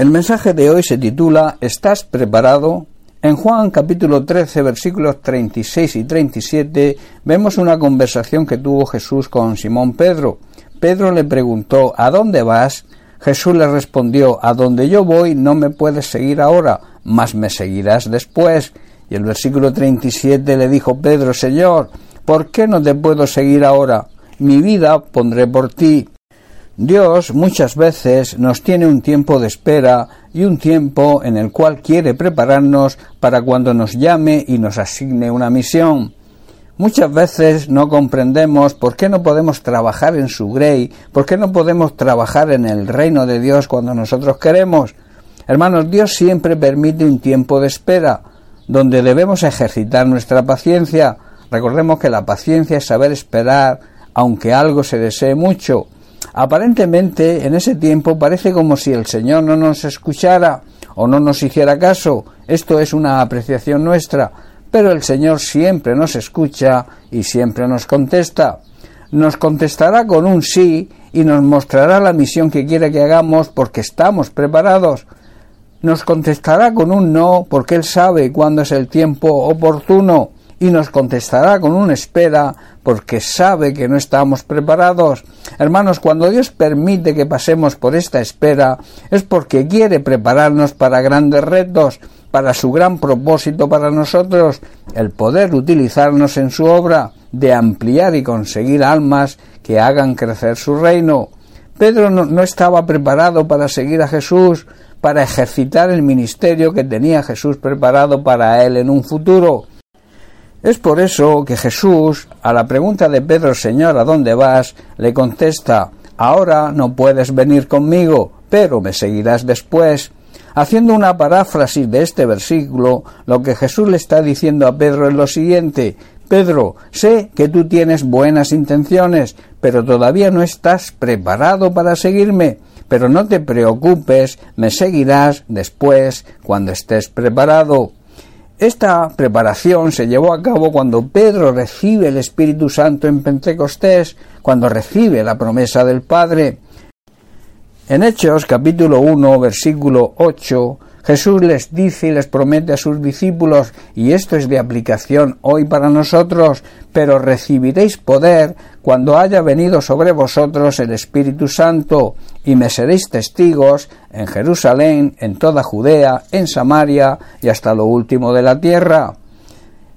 El mensaje de hoy se titula ¿Estás preparado? En Juan capítulo 13 versículos 36 y 37 vemos una conversación que tuvo Jesús con Simón Pedro. Pedro le preguntó ¿A dónde vas? Jesús le respondió A donde yo voy no me puedes seguir ahora, mas me seguirás después. Y el versículo 37 le dijo Pedro Señor, ¿por qué no te puedo seguir ahora? Mi vida pondré por ti. Dios muchas veces nos tiene un tiempo de espera y un tiempo en el cual quiere prepararnos para cuando nos llame y nos asigne una misión. Muchas veces no comprendemos por qué no podemos trabajar en su grey, por qué no podemos trabajar en el reino de Dios cuando nosotros queremos. Hermanos, Dios siempre permite un tiempo de espera, donde debemos ejercitar nuestra paciencia. Recordemos que la paciencia es saber esperar, aunque algo se desee mucho. Aparentemente, en ese tiempo parece como si el Señor no nos escuchara o no nos hiciera caso. Esto es una apreciación nuestra, pero el Señor siempre nos escucha y siempre nos contesta. Nos contestará con un sí y nos mostrará la misión que quiere que hagamos porque estamos preparados. Nos contestará con un no porque Él sabe cuándo es el tiempo oportuno y nos contestará con una espera porque sabe que no estamos preparados. Hermanos, cuando Dios permite que pasemos por esta espera es porque quiere prepararnos para grandes retos, para su gran propósito para nosotros, el poder utilizarnos en su obra, de ampliar y conseguir almas que hagan crecer su reino. Pedro no, no estaba preparado para seguir a Jesús, para ejercitar el ministerio que tenía Jesús preparado para él en un futuro. Es por eso que Jesús, a la pregunta de Pedro, Señor, ¿a dónde vas?, le contesta, ahora no puedes venir conmigo, pero me seguirás después. Haciendo una paráfrasis de este versículo, lo que Jesús le está diciendo a Pedro es lo siguiente, Pedro, sé que tú tienes buenas intenciones, pero todavía no estás preparado para seguirme. Pero no te preocupes, me seguirás después cuando estés preparado. Esta preparación se llevó a cabo cuando Pedro recibe el Espíritu Santo en Pentecostés, cuando recibe la promesa del Padre. En Hechos capítulo 1 versículo 8 Jesús les dice y les promete a sus discípulos, y esto es de aplicación hoy para nosotros, pero recibiréis poder cuando haya venido sobre vosotros el Espíritu Santo, y me seréis testigos en Jerusalén, en toda Judea, en Samaria y hasta lo último de la tierra.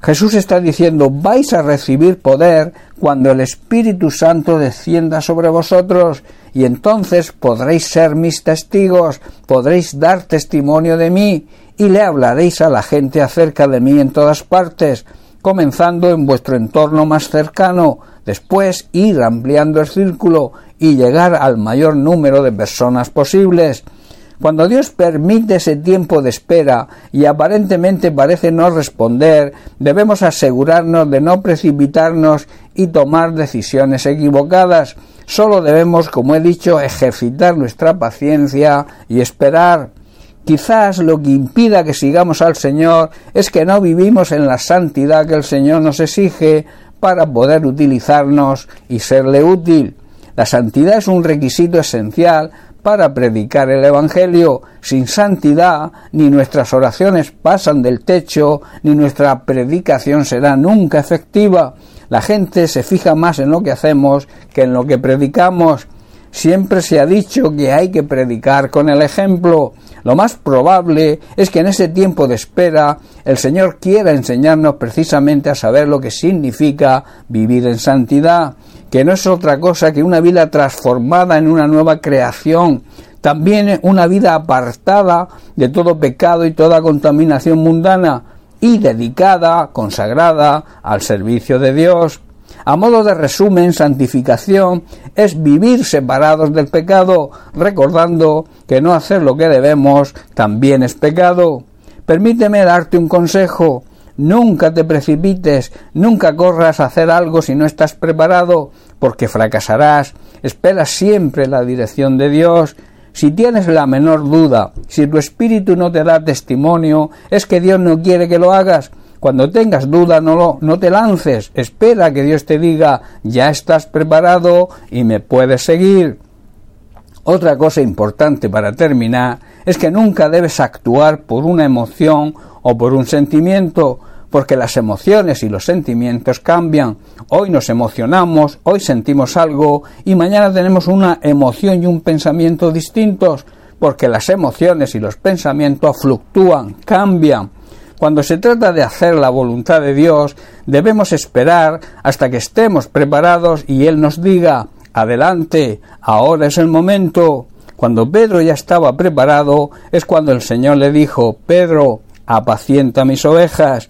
Jesús está diciendo, vais a recibir poder cuando el Espíritu Santo descienda sobre vosotros, y entonces podréis ser mis testigos, podréis dar testimonio de mí, y le hablaréis a la gente acerca de mí en todas partes, comenzando en vuestro entorno más cercano, después ir ampliando el círculo y llegar al mayor número de personas posibles. Cuando Dios permite ese tiempo de espera y aparentemente parece no responder, debemos asegurarnos de no precipitarnos y tomar decisiones equivocadas. Solo debemos, como he dicho, ejercitar nuestra paciencia y esperar. Quizás lo que impida que sigamos al Señor es que no vivimos en la santidad que el Señor nos exige para poder utilizarnos y serle útil. La santidad es un requisito esencial para predicar el Evangelio. Sin santidad, ni nuestras oraciones pasan del techo, ni nuestra predicación será nunca efectiva. La gente se fija más en lo que hacemos que en lo que predicamos. Siempre se ha dicho que hay que predicar con el ejemplo. Lo más probable es que en ese tiempo de espera el Señor quiera enseñarnos precisamente a saber lo que significa vivir en santidad que no es otra cosa que una vida transformada en una nueva creación, también una vida apartada de todo pecado y toda contaminación mundana y dedicada, consagrada al servicio de Dios. A modo de resumen, santificación es vivir separados del pecado, recordando que no hacer lo que debemos también es pecado. Permíteme darte un consejo. Nunca te precipites, nunca corras a hacer algo si no estás preparado, porque fracasarás. Espera siempre la dirección de Dios. Si tienes la menor duda, si tu espíritu no te da testimonio, es que Dios no quiere que lo hagas. Cuando tengas duda, no, lo, no te lances. Espera que Dios te diga, ya estás preparado y me puedes seguir. Otra cosa importante para terminar es que nunca debes actuar por una emoción o por un sentimiento, porque las emociones y los sentimientos cambian. Hoy nos emocionamos, hoy sentimos algo y mañana tenemos una emoción y un pensamiento distintos, porque las emociones y los pensamientos fluctúan, cambian. Cuando se trata de hacer la voluntad de Dios, debemos esperar hasta que estemos preparados y Él nos diga, adelante, ahora es el momento. Cuando Pedro ya estaba preparado, es cuando el Señor le dijo, Pedro, apacienta mis ovejas.